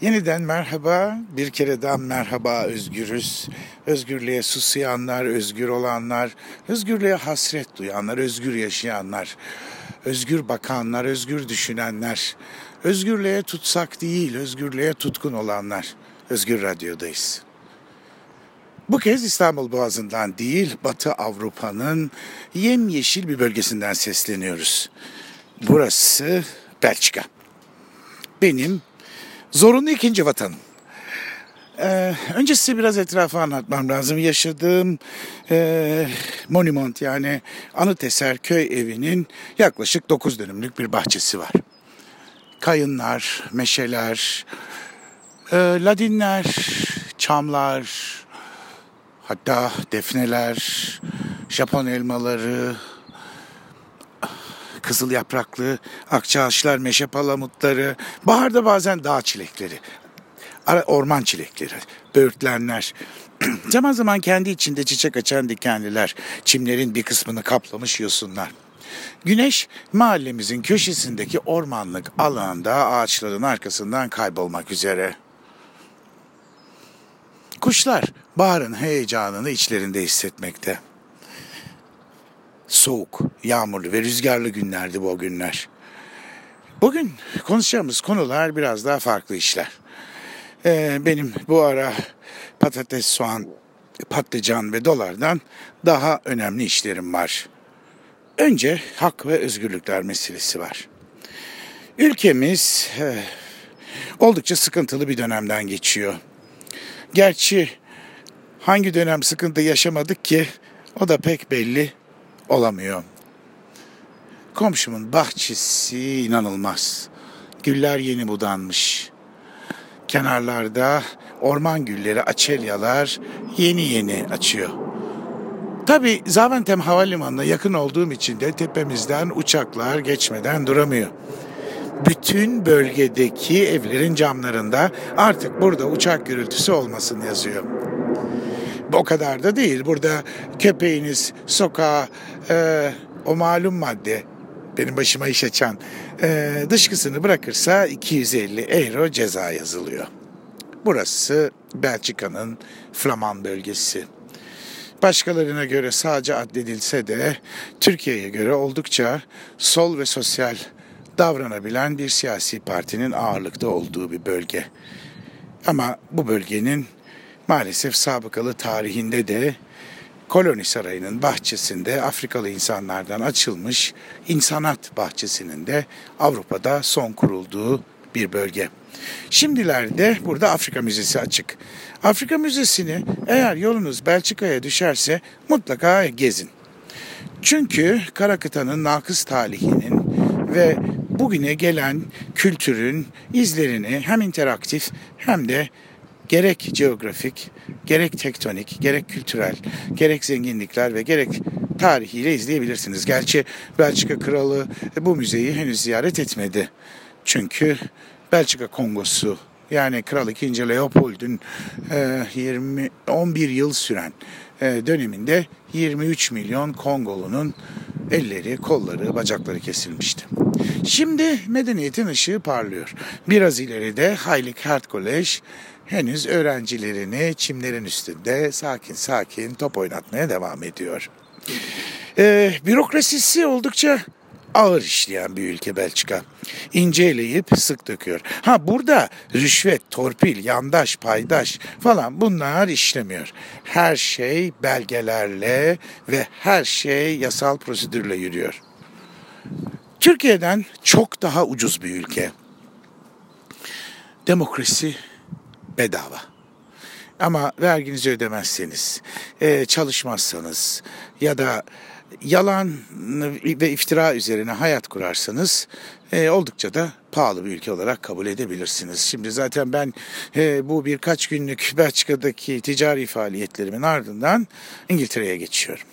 Yeniden merhaba, bir kere daha merhaba özgürüz. Özgürlüğe susayanlar, özgür olanlar, özgürlüğe hasret duyanlar, özgür yaşayanlar, özgür bakanlar, özgür düşünenler, özgürlüğe tutsak değil, özgürlüğe tutkun olanlar. Özgür Radyo'dayız. Bu kez İstanbul Boğazı'ndan değil, Batı Avrupa'nın yemyeşil bir bölgesinden sesleniyoruz. Burası Belçika. Benim Zorunlu ikinci vatanım. Ee, önce size biraz etrafı anlatmam lazım. Yaşadığım e, monument yani anıt eser köy evinin yaklaşık 9 dönümlük bir bahçesi var. Kayınlar, meşeler, e, ladinler, çamlar, hatta defneler, Japon elmaları, kızıl yapraklı, akçaağaçlar, meşe palamutları, baharda bazen dağ çilekleri, orman çilekleri, böğürtlenler, zaman zaman kendi içinde çiçek açan dikenliler, çimlerin bir kısmını kaplamış yosunlar. Güneş mahallemizin köşesindeki ormanlık alanda ağaçların arkasından kaybolmak üzere. Kuşlar baharın heyecanını içlerinde hissetmekte soğuk, yağmurlu ve rüzgarlı günlerdi bu günler. Bugün konuşacağımız konular biraz daha farklı işler. Ee, benim bu ara patates, soğan, patlıcan ve dolardan daha önemli işlerim var. Önce hak ve özgürlükler meselesi var. Ülkemiz e, oldukça sıkıntılı bir dönemden geçiyor. Gerçi hangi dönem sıkıntı yaşamadık ki o da pek belli olamıyor. Komşumun bahçesi inanılmaz. Güller yeni budanmış. Kenarlarda orman gülleri, açelyalar yeni yeni açıyor. Tabi Zaventem Havalimanı'na yakın olduğum için de tepemizden uçaklar geçmeden duramıyor. Bütün bölgedeki evlerin camlarında artık burada uçak gürültüsü olmasın yazıyor. O kadar da değil. Burada köpeğiniz sokağa e, o malum madde benim başıma iş açan e, dışkısını bırakırsa 250 euro ceza yazılıyor. Burası Belçika'nın Flaman bölgesi. Başkalarına göre sadece addedilse de Türkiye'ye göre oldukça sol ve sosyal davranabilen bir siyasi partinin ağırlıkta olduğu bir bölge. Ama bu bölgenin maalesef sabıkalı tarihinde de Koloni Sarayı'nın bahçesinde Afrikalı insanlardan açılmış insanat bahçesinin de Avrupa'da son kurulduğu bir bölge. Şimdilerde burada Afrika Müzesi açık. Afrika Müzesi'ni eğer yolunuz Belçika'ya düşerse mutlaka gezin. Çünkü kara kıtanın nakıs talihinin ve bugüne gelen kültürün izlerini hem interaktif hem de gerek geografik, gerek tektonik, gerek kültürel, gerek zenginlikler ve gerek tarihiyle izleyebilirsiniz. Gerçi Belçika Kralı bu müzeyi henüz ziyaret etmedi. Çünkü Belçika Kongosu yani Kral II. Leopold'un 20 11 yıl süren e, döneminde 23 milyon Kongolunun elleri, kolları, bacakları kesilmişti. Şimdi medeniyetin ışığı parlıyor. Biraz ileride Heilig Heart College henüz öğrencilerini çimlerin üstünde sakin sakin top oynatmaya devam ediyor. Ee, bürokrasisi oldukça ağır işleyen bir ülke Belçika. İnceleyip sık döküyor. Ha burada rüşvet, torpil, yandaş, paydaş falan bunlar işlemiyor. Her şey belgelerle ve her şey yasal prosedürle yürüyor. Türkiye'den çok daha ucuz bir ülke. Demokrasi bedava. Ama verginizi ödemezseniz, e, çalışmazsanız ya da yalan ve iftira üzerine hayat kurarsanız e, oldukça da pahalı bir ülke olarak kabul edebilirsiniz. Şimdi zaten ben e, bu birkaç günlük Belçika'daki ticari faaliyetlerimin ardından İngiltere'ye geçiyorum.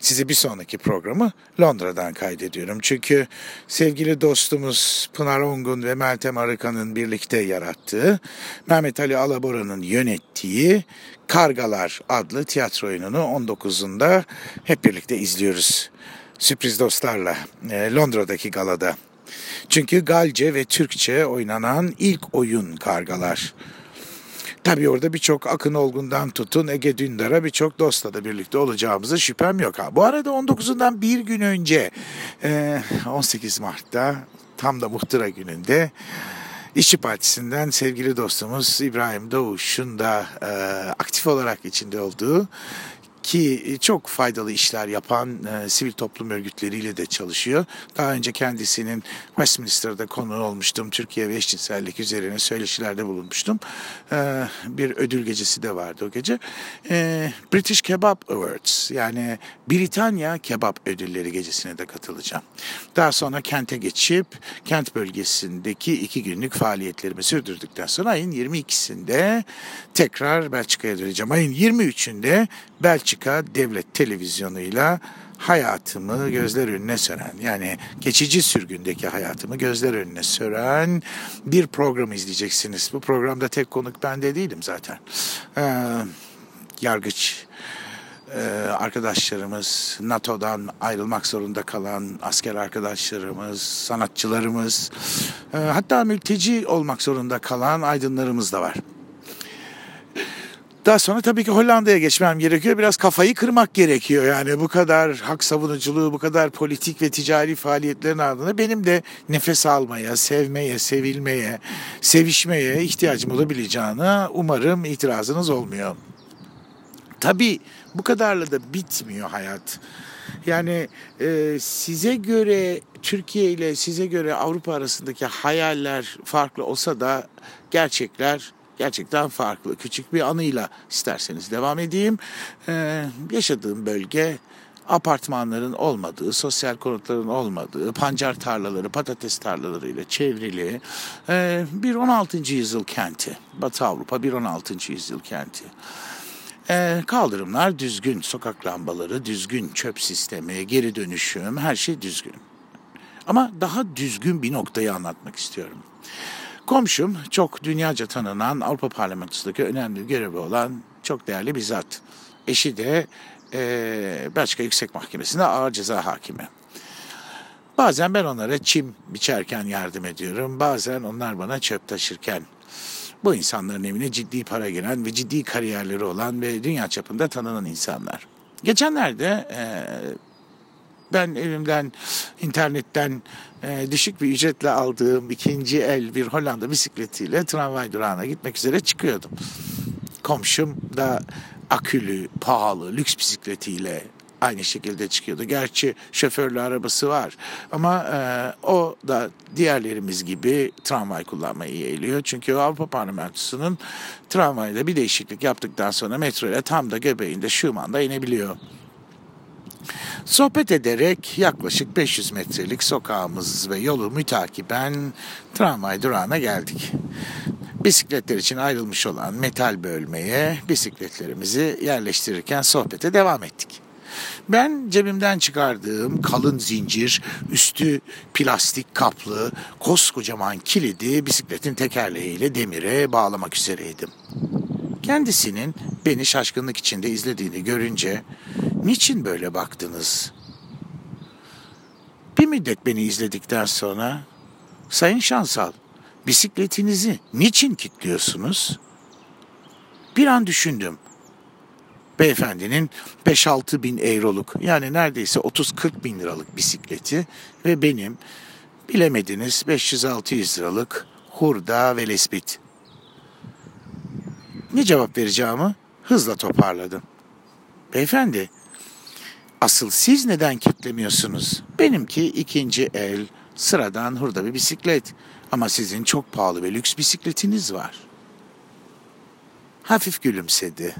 Size bir sonraki programı Londra'dan kaydediyorum. Çünkü sevgili dostumuz Pınar Ongun ve Meltem Arıkan'ın birlikte yarattığı, Mehmet Ali Alabora'nın yönettiği Kargalar adlı tiyatro oyununu 19'unda hep birlikte izliyoruz. Sürpriz dostlarla e, Londra'daki galada. Çünkü Galce ve Türkçe oynanan ilk oyun Kargalar. Tabii orada birçok Akın Olgun'dan tutun Ege Dündar'a birçok dostla da birlikte olacağımıza şüphem yok. Ha. Bu arada 19'undan bir gün önce 18 Mart'ta tam da muhtıra gününde İşçi Partisi'nden sevgili dostumuz İbrahim Doğuş'un da e, aktif olarak içinde olduğu ki çok faydalı işler yapan e, sivil toplum örgütleriyle de çalışıyor. Daha önce kendisinin Westminster'da konu olmuştum. Türkiye ve eşcinsellik üzerine söyleşilerde bulunmuştum. E, bir ödül gecesi de vardı o gece. E, British Kebab Awards yani Britanya Kebap Ödülleri gecesine de katılacağım. Daha sonra kente geçip kent bölgesindeki iki günlük faaliyetlerimi sürdürdükten sonra ayın 22'sinde tekrar Belçika'ya döneceğim. Ayın 23'ünde Belçika Devlet Televizyonu'yla hayatımı gözler önüne süren yani geçici sürgündeki hayatımı gözler önüne süren bir program izleyeceksiniz. Bu programda tek konuk ben de değilim zaten. Ee, yargıç e, arkadaşlarımız, NATO'dan ayrılmak zorunda kalan asker arkadaşlarımız, sanatçılarımız, e, hatta mülteci olmak zorunda kalan aydınlarımız da var. Daha sonra tabii ki Hollanda'ya geçmem gerekiyor. Biraz kafayı kırmak gerekiyor. Yani bu kadar hak savunuculuğu, bu kadar politik ve ticari faaliyetlerin ardında benim de nefes almaya, sevmeye, sevilmeye, sevişmeye ihtiyacım olabileceğine umarım itirazınız olmuyor. Tabii bu kadarla da bitmiyor hayat. Yani e, size göre Türkiye ile size göre Avrupa arasındaki hayaller farklı olsa da gerçekler gerçekten farklı. Küçük bir anıyla isterseniz devam edeyim. Ee, yaşadığım bölge apartmanların olmadığı, sosyal konutların olmadığı, pancar tarlaları, patates tarlalarıyla çevrili e, bir 16. yüzyıl kenti. Batı Avrupa bir 16. yüzyıl kenti. E, kaldırımlar düzgün, sokak lambaları düzgün, çöp sistemi, geri dönüşüm, her şey düzgün. Ama daha düzgün bir noktayı anlatmak istiyorum. Komşum çok dünyaca tanınan Avrupa Parlamentosu'ndaki önemli görevi olan çok değerli bir zat. Eşi de e, Belçika Yüksek Mahkemesi'nde ağır ceza hakimi. Bazen ben onlara çim biçerken yardım ediyorum. Bazen onlar bana çöp taşırken. Bu insanların evine ciddi para giren ve ciddi kariyerleri olan ve dünya çapında tanınan insanlar. Geçenlerde e, ben evimden internetten e, düşük bir ücretle aldığım ikinci el bir Hollanda bisikletiyle tramvay durağına gitmek üzere çıkıyordum. Komşum da akülü, pahalı, lüks bisikletiyle aynı şekilde çıkıyordu. Gerçi şoförlü arabası var ama e, o da diğerlerimiz gibi tramvay kullanmayı yeğliyor. Çünkü Avrupa Parlamentosu'nun tramvayda bir değişiklik yaptıktan sonra metro ile tam da göbeğinde Schumann'da inebiliyor. Sohbet ederek yaklaşık 500 metrelik sokağımız ve yolu mütakiben tramvay durağına geldik. Bisikletler için ayrılmış olan metal bölmeye bisikletlerimizi yerleştirirken sohbete devam ettik. Ben cebimden çıkardığım kalın zincir, üstü plastik kaplı, koskocaman kilidi bisikletin tekerleğiyle demire bağlamak üzereydim. Kendisinin beni şaşkınlık içinde izlediğini görünce niçin böyle baktınız? Bir müddet beni izledikten sonra Sayın Şansal bisikletinizi niçin kilitliyorsunuz? Bir an düşündüm. Beyefendinin 5-6 bin euroluk yani neredeyse 30-40 bin liralık bisikleti ve benim bilemediniz 500-600 liralık hurda ve lespit. Ne cevap vereceğimi hızla toparladım. Beyefendi, asıl siz neden kitlemiyorsunuz? Benimki ikinci el, sıradan hurda bir bisiklet. Ama sizin çok pahalı ve lüks bisikletiniz var. Hafif gülümsedi.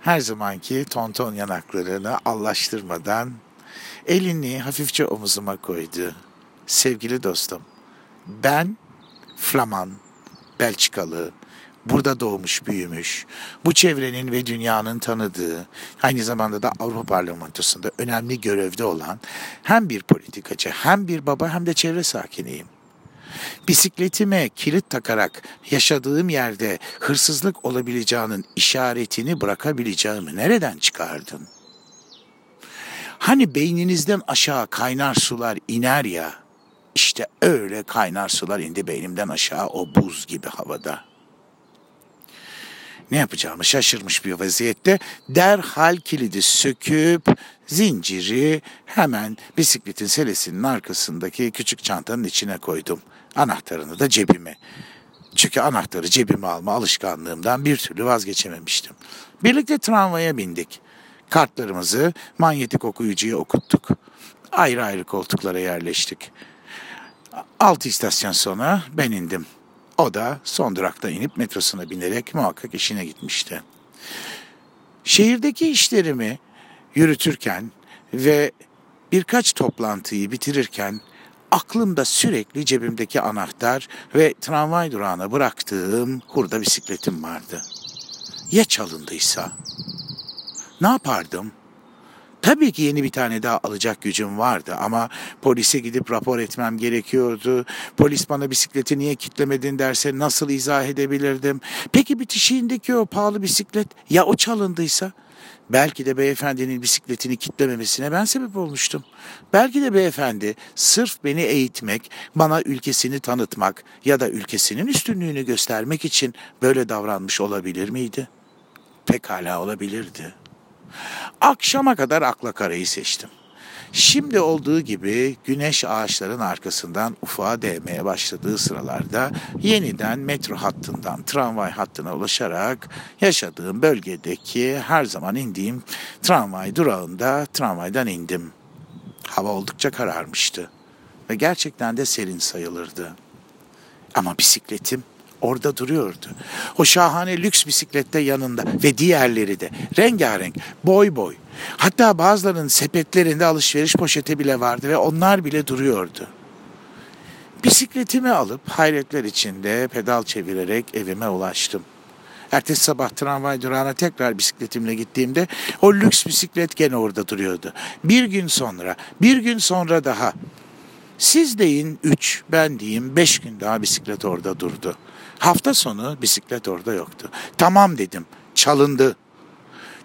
Her zamanki tonton yanaklarını allaştırmadan elini hafifçe omuzuma koydu. Sevgili dostum, ben Flaman, Belçikalı, burada doğmuş büyümüş, bu çevrenin ve dünyanın tanıdığı, aynı zamanda da Avrupa Parlamentosu'nda önemli görevde olan hem bir politikacı hem bir baba hem de çevre sakiniyim. Bisikletime kilit takarak yaşadığım yerde hırsızlık olabileceğinin işaretini bırakabileceğimi nereden çıkardın? Hani beyninizden aşağı kaynar sular iner ya, işte öyle kaynar sular indi beynimden aşağı o buz gibi havada. Ne yapacağımı şaşırmış bir vaziyette derhal kilidi söküp zinciri hemen bisikletin selesinin arkasındaki küçük çantanın içine koydum. Anahtarını da cebime. Çünkü anahtarı cebime alma alışkanlığımdan bir türlü vazgeçememiştim. Birlikte tramvaya bindik. Kartlarımızı manyetik okuyucuya okuttuk. Ayrı ayrı koltuklara yerleştik. Altı istasyon sonra ben indim. O da son durakta inip metrosuna binerek muhakkak işine gitmişti. Şehirdeki işlerimi yürütürken ve birkaç toplantıyı bitirirken aklımda sürekli cebimdeki anahtar ve tramvay durağına bıraktığım hurda bisikletim vardı. Ya çalındıysa? Ne yapardım? Tabii ki yeni bir tane daha alacak gücüm vardı ama polise gidip rapor etmem gerekiyordu. Polis bana bisikleti niye kitlemedin derse nasıl izah edebilirdim? Peki bitişiğindeki o pahalı bisiklet ya o çalındıysa? Belki de beyefendinin bisikletini kitlememesine ben sebep olmuştum. Belki de beyefendi sırf beni eğitmek, bana ülkesini tanıtmak ya da ülkesinin üstünlüğünü göstermek için böyle davranmış olabilir miydi? Pekala olabilirdi. Akşama kadar akla karayı seçtim. Şimdi olduğu gibi güneş ağaçların arkasından ufağa değmeye başladığı sıralarda yeniden metro hattından tramvay hattına ulaşarak yaşadığım bölgedeki her zaman indiğim tramvay durağında tramvaydan indim. Hava oldukça kararmıştı ve gerçekten de serin sayılırdı. Ama bisikletim orada duruyordu. O şahane lüks bisiklette yanında ve diğerleri de rengarenk, boy boy. Hatta bazılarının sepetlerinde alışveriş poşeti bile vardı ve onlar bile duruyordu. Bisikletimi alıp hayretler içinde pedal çevirerek evime ulaştım. Ertesi sabah tramvay durağına tekrar bisikletimle gittiğimde o lüks bisiklet gene orada duruyordu. Bir gün sonra, bir gün sonra daha. Siz deyin üç, ben diyeyim beş gün daha bisiklet orada durdu. Hafta sonu bisiklet orada yoktu. Tamam dedim, çalındı.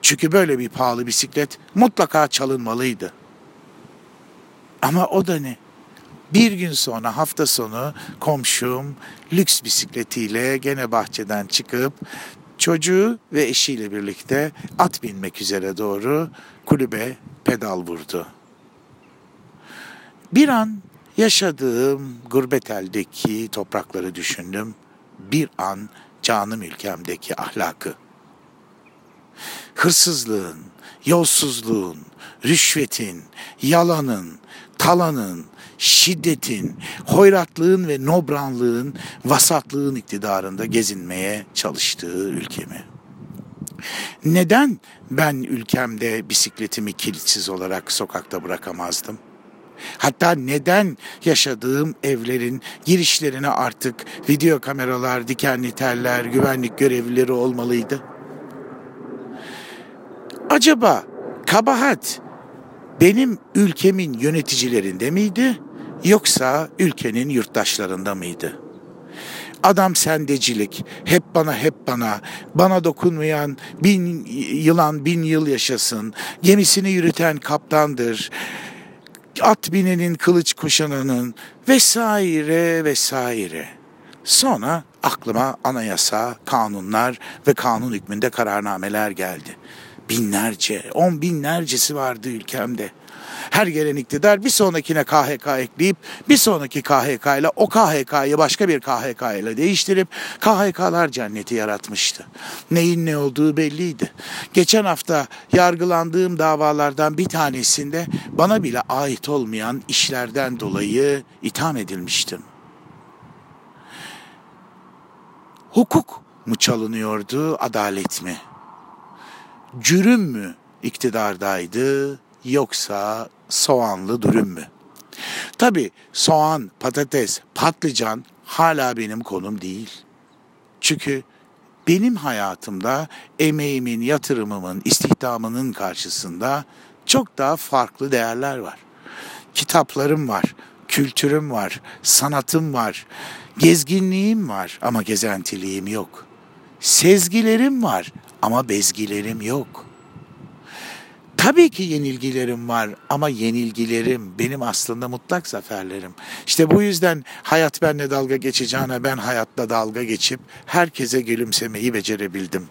Çünkü böyle bir pahalı bisiklet mutlaka çalınmalıydı. Ama o da ne? Bir gün sonra hafta sonu komşum lüks bisikletiyle gene bahçeden çıkıp çocuğu ve eşiyle birlikte at binmek üzere doğru kulübe pedal vurdu. Bir an yaşadığım gurbet eldeki toprakları düşündüm. Bir an canım ülkemdeki ahlakı hırsızlığın, yolsuzluğun, rüşvetin, yalanın, talanın, şiddetin, hoyratlığın ve nobranlığın, vasatlığın iktidarında gezinmeye çalıştığı ülkemi. Neden ben ülkemde bisikletimi kilitsiz olarak sokakta bırakamazdım? Hatta neden yaşadığım evlerin girişlerine artık video kameralar, dikenli teller, güvenlik görevlileri olmalıydı? Acaba kabahat benim ülkemin yöneticilerinde miydi yoksa ülkenin yurttaşlarında mıydı? Adam sendecilik, hep bana hep bana, bana dokunmayan bin yılan bin yıl yaşasın, gemisini yürüten kaptandır, at binenin kılıç kuşananın vesaire vesaire. Sonra aklıma anayasa, kanunlar ve kanun hükmünde kararnameler geldi binlerce, on binlercesi vardı ülkemde. Her gelen iktidar bir sonrakine KHK ekleyip bir sonraki KHK ile o KHK'yı başka bir KHK ile değiştirip KHK'lar cenneti yaratmıştı. Neyin ne olduğu belliydi. Geçen hafta yargılandığım davalardan bir tanesinde bana bile ait olmayan işlerden dolayı itham edilmiştim. Hukuk mu çalınıyordu, adalet mi? cürüm mü iktidardaydı yoksa soğanlı dürüm mü? Tabi soğan, patates, patlıcan hala benim konum değil. Çünkü benim hayatımda emeğimin, yatırımımın, istihdamının karşısında çok daha farklı değerler var. Kitaplarım var, kültürüm var, sanatım var, gezginliğim var ama gezentiliğim yok. Sezgilerim var ama bezgilerim yok. Tabii ki yenilgilerim var ama yenilgilerim benim aslında mutlak zaferlerim. İşte bu yüzden hayat benle dalga geçeceğine ben hayatla dalga geçip herkese gülümsemeyi becerebildim.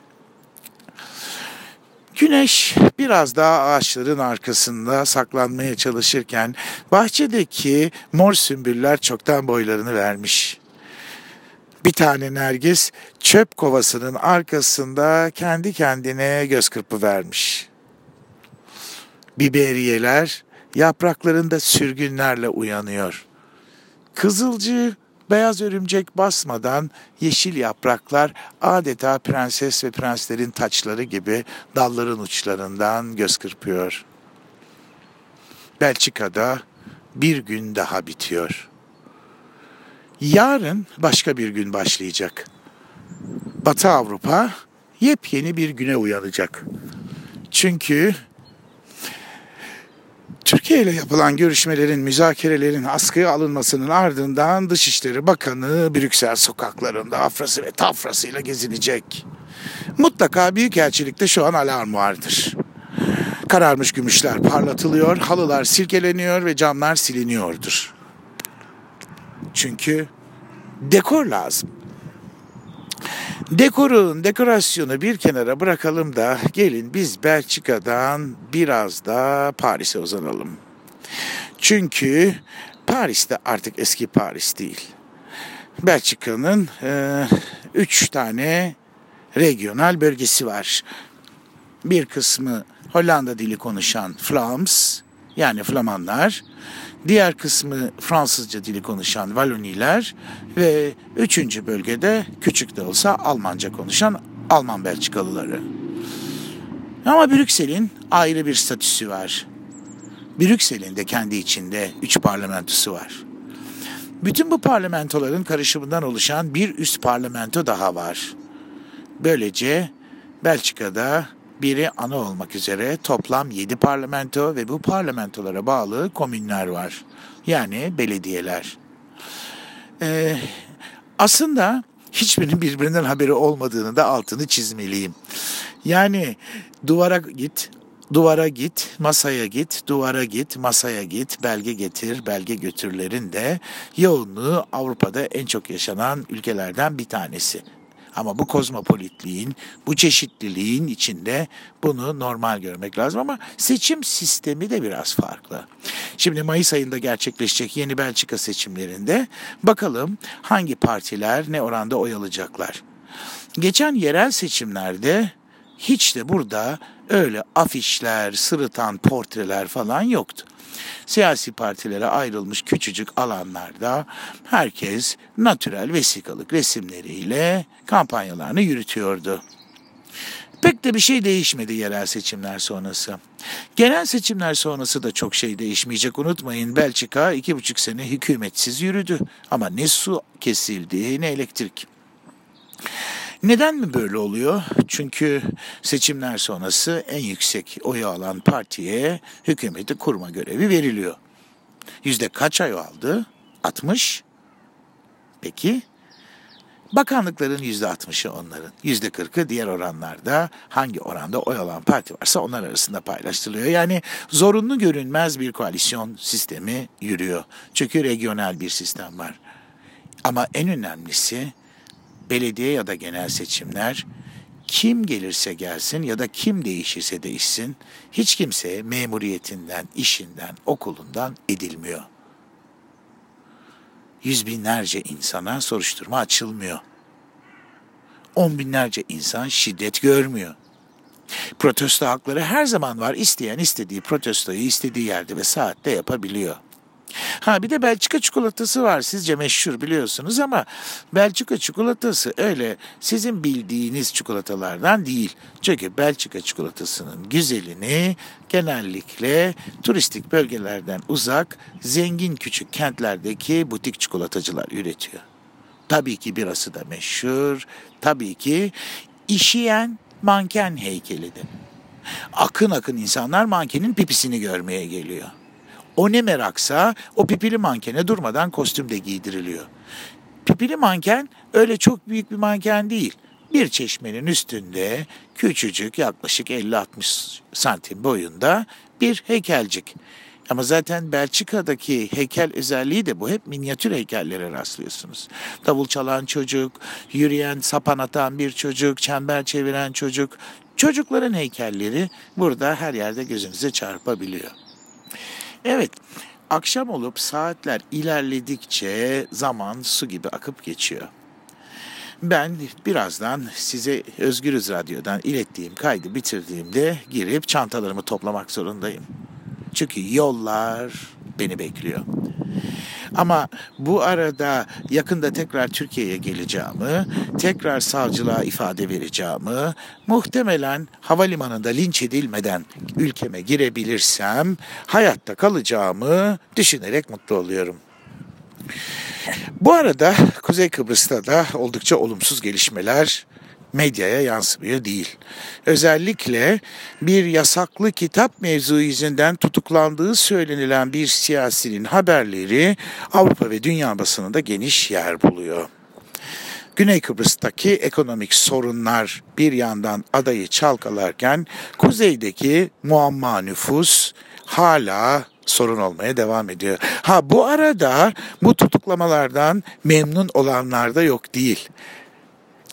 Güneş biraz daha ağaçların arkasında saklanmaya çalışırken bahçedeki mor sümbüller çoktan boylarını vermiş. Bir tane nergis çöp kovasının arkasında kendi kendine göz kırpı vermiş. Biberiyeler yapraklarında sürgünlerle uyanıyor. Kızılcı beyaz örümcek basmadan yeşil yapraklar adeta prenses ve prenslerin taçları gibi dalların uçlarından göz kırpıyor. Belçika'da bir gün daha bitiyor. Yarın başka bir gün başlayacak. Batı Avrupa yepyeni bir güne uyanacak. Çünkü Türkiye ile yapılan görüşmelerin, müzakerelerin askıya alınmasının ardından Dışişleri Bakanı Brüksel sokaklarında afrası ve tafrasıyla gezinecek. Mutlaka Büyükelçilikte şu an alarm vardır. Kararmış gümüşler parlatılıyor, halılar silkeleniyor ve camlar siliniyordur. Çünkü dekor lazım. Dekorun, dekorasyonu bir kenara bırakalım da gelin biz Belçika'dan biraz da Paris'e uzanalım. Çünkü Paris'te artık eski Paris değil. Belçika'nın e, üç tane regional bölgesi var. Bir kısmı Hollanda dili konuşan Flams yani Flamanlar. Diğer kısmı Fransızca dili konuşan Valoniler ve üçüncü bölgede küçük de olsa Almanca konuşan Alman Belçikalıları. Ama Brüksel'in ayrı bir statüsü var. Brüksel'in de kendi içinde üç parlamentosu var. Bütün bu parlamentoların karışımından oluşan bir üst parlamento daha var. Böylece Belçika'da biri ana olmak üzere toplam 7 parlamento ve bu parlamentolara bağlı komünler var. Yani belediyeler. Ee, aslında hiçbirinin birbirinden haberi olmadığını da altını çizmeliyim. Yani duvara git, duvara git, masaya git, duvara git, masaya git, belge getir, belge götürlerin de yoğunluğu Avrupa'da en çok yaşanan ülkelerden bir tanesi. Ama bu kozmopolitliğin, bu çeşitliliğin içinde bunu normal görmek lazım ama seçim sistemi de biraz farklı. Şimdi Mayıs ayında gerçekleşecek yeni Belçika seçimlerinde bakalım hangi partiler ne oranda oy alacaklar. Geçen yerel seçimlerde hiç de burada öyle afişler, sırıtan portreler falan yoktu siyasi partilere ayrılmış küçücük alanlarda herkes natürel vesikalık resimleriyle kampanyalarını yürütüyordu. Pek de bir şey değişmedi yerel seçimler sonrası. Genel seçimler sonrası da çok şey değişmeyecek unutmayın. Belçika iki buçuk sene hükümetsiz yürüdü. Ama ne su kesildi ne elektrik. Neden mi böyle oluyor? Çünkü seçimler sonrası en yüksek oyu alan partiye hükümeti kurma görevi veriliyor. Yüzde kaç oy aldı? 60. Peki Bakanlıkların yüzde altmışı onların, yüzde kırkı diğer oranlarda hangi oranda oy alan parti varsa onlar arasında paylaştırılıyor. Yani zorunlu görünmez bir koalisyon sistemi yürüyor. Çünkü regional bir sistem var. Ama en önemlisi belediye ya da genel seçimler kim gelirse gelsin ya da kim değişirse değişsin hiç kimse memuriyetinden, işinden, okulundan edilmiyor. Yüz binlerce insana soruşturma açılmıyor. On binlerce insan şiddet görmüyor. Protesto hakları her zaman var. İsteyen istediği protestoyu istediği yerde ve saatte yapabiliyor. Ha bir de Belçika çikolatası var. Sizce meşhur biliyorsunuz ama Belçika çikolatası öyle sizin bildiğiniz çikolatalardan değil. Çünkü Belçika çikolatasının güzelini genellikle turistik bölgelerden uzak, zengin küçük kentlerdeki butik çikolatacılar üretiyor. Tabii ki birası da meşhur. Tabii ki işeyen manken heykelidir. Akın akın insanlar mankenin pipisini görmeye geliyor. O ne meraksa o pipili mankene durmadan kostüm de giydiriliyor. Pipili manken öyle çok büyük bir manken değil. bir çeşmenin üstünde küçücük yaklaşık 50-60 santim boyunda bir heykelcik. Ama zaten Belçika'daki heykel özelliği de bu. Hep minyatür heykellere rastlıyorsunuz. Davul çalan çocuk, yürüyen, sapan atan bir çocuk, çember çeviren çocuk. Çocukların heykelleri burada her yerde gözünüze çarpabiliyor. Evet, akşam olup saatler ilerledikçe zaman su gibi akıp geçiyor. Ben birazdan size Özgürüz Radyo'dan ilettiğim kaydı bitirdiğimde girip çantalarımı toplamak zorundayım. Çünkü yollar beni bekliyor. Ama bu arada yakında tekrar Türkiye'ye geleceğimi, tekrar savcılığa ifade vereceğimi, muhtemelen havalimanında linç edilmeden ülkeme girebilirsem hayatta kalacağımı düşünerek mutlu oluyorum. Bu arada Kuzey Kıbrıs'ta da oldukça olumsuz gelişmeler medyaya yansımıyor değil. Özellikle bir yasaklı kitap mevzu yüzünden tutuklandığı söylenilen bir siyasinin haberleri Avrupa ve dünya basınında geniş yer buluyor. Güney Kıbrıs'taki ekonomik sorunlar bir yandan adayı çalkalarken kuzeydeki muamma nüfus hala sorun olmaya devam ediyor. Ha bu arada bu tutuklamalardan memnun olanlar da yok değil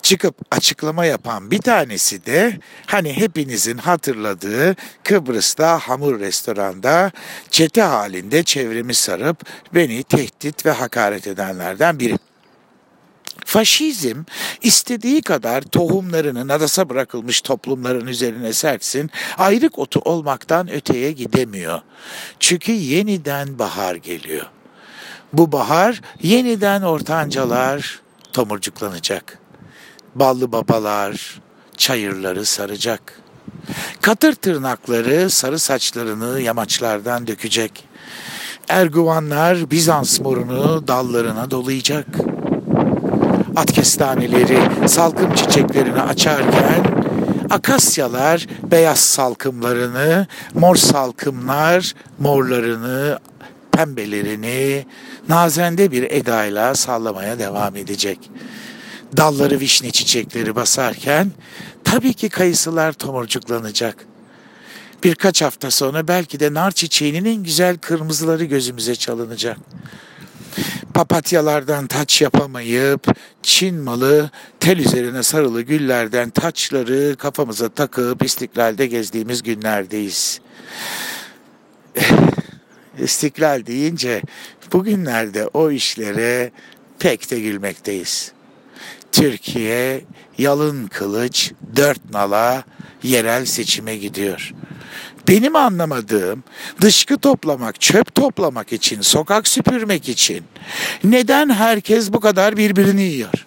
çıkıp açıklama yapan bir tanesi de hani hepinizin hatırladığı Kıbrıs'ta hamur restoranda çete halinde çevremi sarıp beni tehdit ve hakaret edenlerden biri. Faşizm istediği kadar tohumlarını nadasa bırakılmış toplumların üzerine sertsin, ayrık otu olmaktan öteye gidemiyor. Çünkü yeniden bahar geliyor. Bu bahar yeniden ortancalar tomurcuklanacak. Ballı babalar çayırları saracak. Katır tırnakları sarı saçlarını yamaçlardan dökecek. Erguvanlar Bizans morunu dallarına dolayacak.'' at kestaneleri salkım çiçeklerini açarken akasyalar beyaz salkımlarını, mor salkımlar morlarını, pembelerini nazende bir edayla sallamaya devam edecek. Dalları vişne çiçekleri basarken tabii ki kayısılar tomurcuklanacak. Birkaç hafta sonra belki de nar çiçeğinin en güzel kırmızıları gözümüze çalınacak papatyalardan taç yapamayıp Çin malı tel üzerine sarılı güllerden taçları kafamıza takıp istiklalde gezdiğimiz günlerdeyiz. İstiklal deyince bugünlerde o işlere pek de gülmekteyiz. Türkiye yalın kılıç dört nala yerel seçime gidiyor. Benim anlamadığım dışkı toplamak, çöp toplamak için, sokak süpürmek için neden herkes bu kadar birbirini yiyor?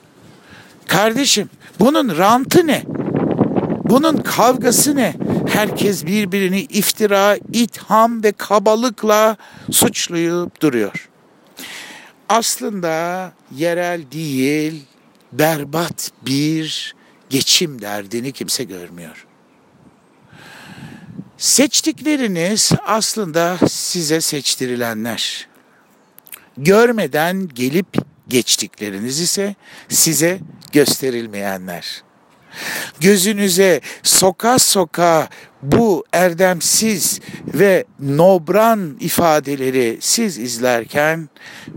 Kardeşim bunun rantı ne? Bunun kavgası ne? Herkes birbirini iftira, itham ve kabalıkla suçlayıp duruyor. Aslında yerel değil, berbat bir geçim derdini kimse görmüyor. Seçtikleriniz aslında size seçtirilenler. Görmeden gelip geçtikleriniz ise size gösterilmeyenler. Gözünüze soka soka bu erdemsiz ve nobran ifadeleri siz izlerken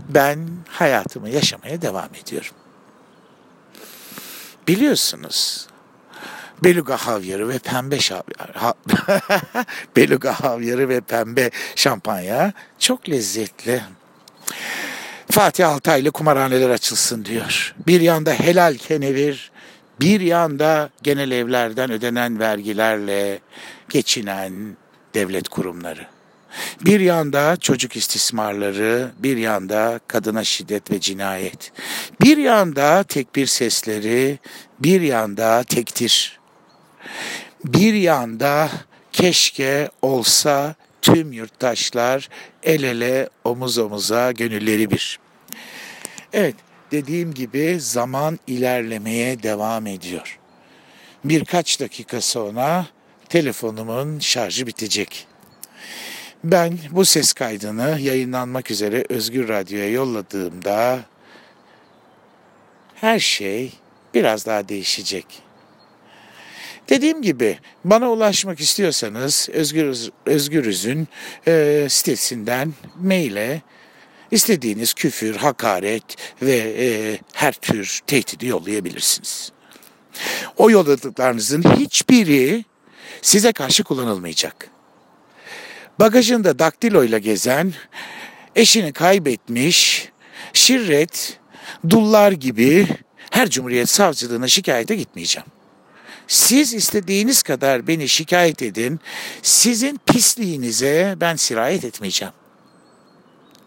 ben hayatımı yaşamaya devam ediyorum. Biliyorsunuz beluga havyarı ve pembe ha, beluga havyarı ve pembe şampanya çok lezzetli. Fatih Altaylı kumarhaneler açılsın diyor. Bir yanda helal kenevir, bir yanda genel evlerden ödenen vergilerle geçinen devlet kurumları. Bir yanda çocuk istismarları, bir yanda kadına şiddet ve cinayet. Bir yanda tekbir sesleri, bir yanda tektir. Bir yanda keşke olsa tüm yurttaşlar el ele omuz omuza gönülleri bir. Evet dediğim gibi zaman ilerlemeye devam ediyor. Birkaç dakika sonra telefonumun şarjı bitecek. Ben bu ses kaydını yayınlanmak üzere Özgür Radyo'ya yolladığımda her şey biraz daha değişecek. Dediğim gibi bana ulaşmak istiyorsanız Özgür, Özgürüz'ün e, sitesinden maile istediğiniz küfür, hakaret ve e, her tür tehdidi yollayabilirsiniz. O yolladıklarınızın hiçbiri size karşı kullanılmayacak. Bagajında daktiloyla gezen, eşini kaybetmiş, şirret, dullar gibi her Cumhuriyet Savcılığına şikayete gitmeyeceğim. Siz istediğiniz kadar beni şikayet edin. Sizin pisliğinize ben sirayet etmeyeceğim.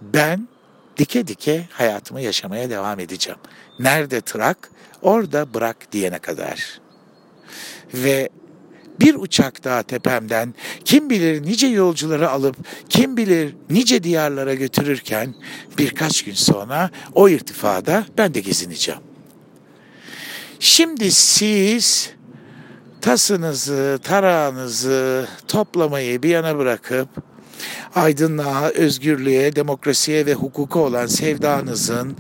Ben dike dike hayatımı yaşamaya devam edeceğim. Nerede tırak, orada bırak diyene kadar. Ve bir uçak daha tepemden kim bilir nice yolcuları alıp kim bilir nice diyarlara götürürken birkaç gün sonra o irtifada ben de gezineceğim. Şimdi siz tasınızı, tarağınızı toplamayı bir yana bırakıp aydınlığa, özgürlüğe, demokrasiye ve hukuka olan sevdanızın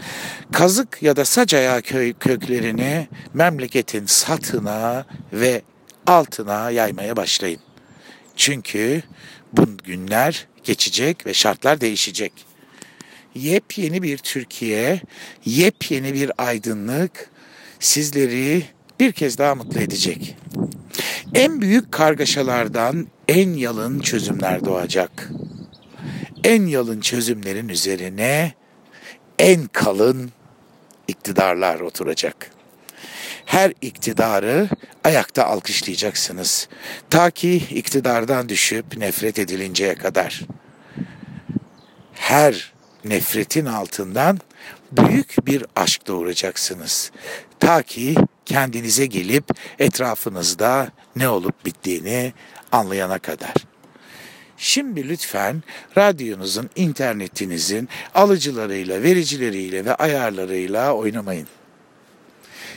kazık ya da sac ayağı köklerini memleketin satına ve altına yaymaya başlayın. Çünkü bu günler geçecek ve şartlar değişecek. Yepyeni bir Türkiye, yepyeni bir aydınlık sizleri bir kez daha mutlu edecek. En büyük kargaşalardan en yalın çözümler doğacak. En yalın çözümlerin üzerine en kalın iktidarlar oturacak. Her iktidarı ayakta alkışlayacaksınız. Ta ki iktidardan düşüp nefret edilinceye kadar. Her nefretin altından büyük bir aşk doğuracaksınız. Ta ki kendinize gelip etrafınızda ne olup bittiğini anlayana kadar. Şimdi lütfen radyonuzun, internetinizin alıcılarıyla, vericileriyle ve ayarlarıyla oynamayın.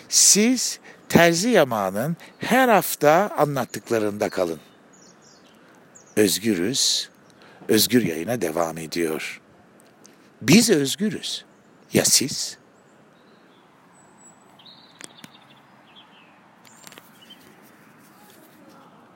Siz Terzi Yaman'ın her hafta anlattıklarında kalın. Özgürüz, özgür yayına devam ediyor. Biz özgürüz. Ya siz?